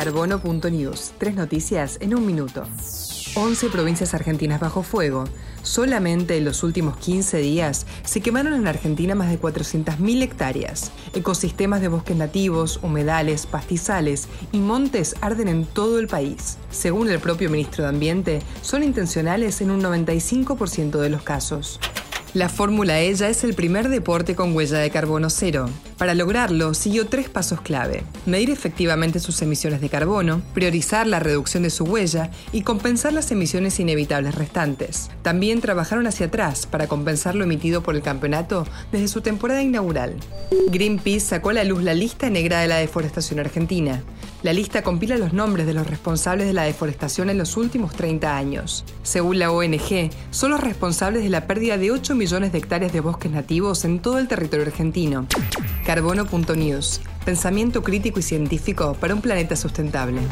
Carbono.news. Tres noticias en un minuto. 11 provincias argentinas bajo fuego. Solamente en los últimos 15 días se quemaron en Argentina más de 400.000 hectáreas. Ecosistemas de bosques nativos, humedales, pastizales y montes arden en todo el país. Según el propio ministro de Ambiente, son intencionales en un 95% de los casos. La Fórmula E es el primer deporte con huella de carbono cero. Para lograrlo, siguió tres pasos clave. Medir efectivamente sus emisiones de carbono, priorizar la reducción de su huella y compensar las emisiones inevitables restantes. También trabajaron hacia atrás para compensar lo emitido por el campeonato desde su temporada inaugural. Greenpeace sacó a la luz la lista negra de la deforestación argentina. La lista compila los nombres de los responsables de la deforestación en los últimos 30 años. Según la ONG, son los responsables de la pérdida de 8 millones de hectáreas de bosques nativos en todo el territorio argentino. Carbono.news. Pensamiento crítico y científico para un planeta sustentable.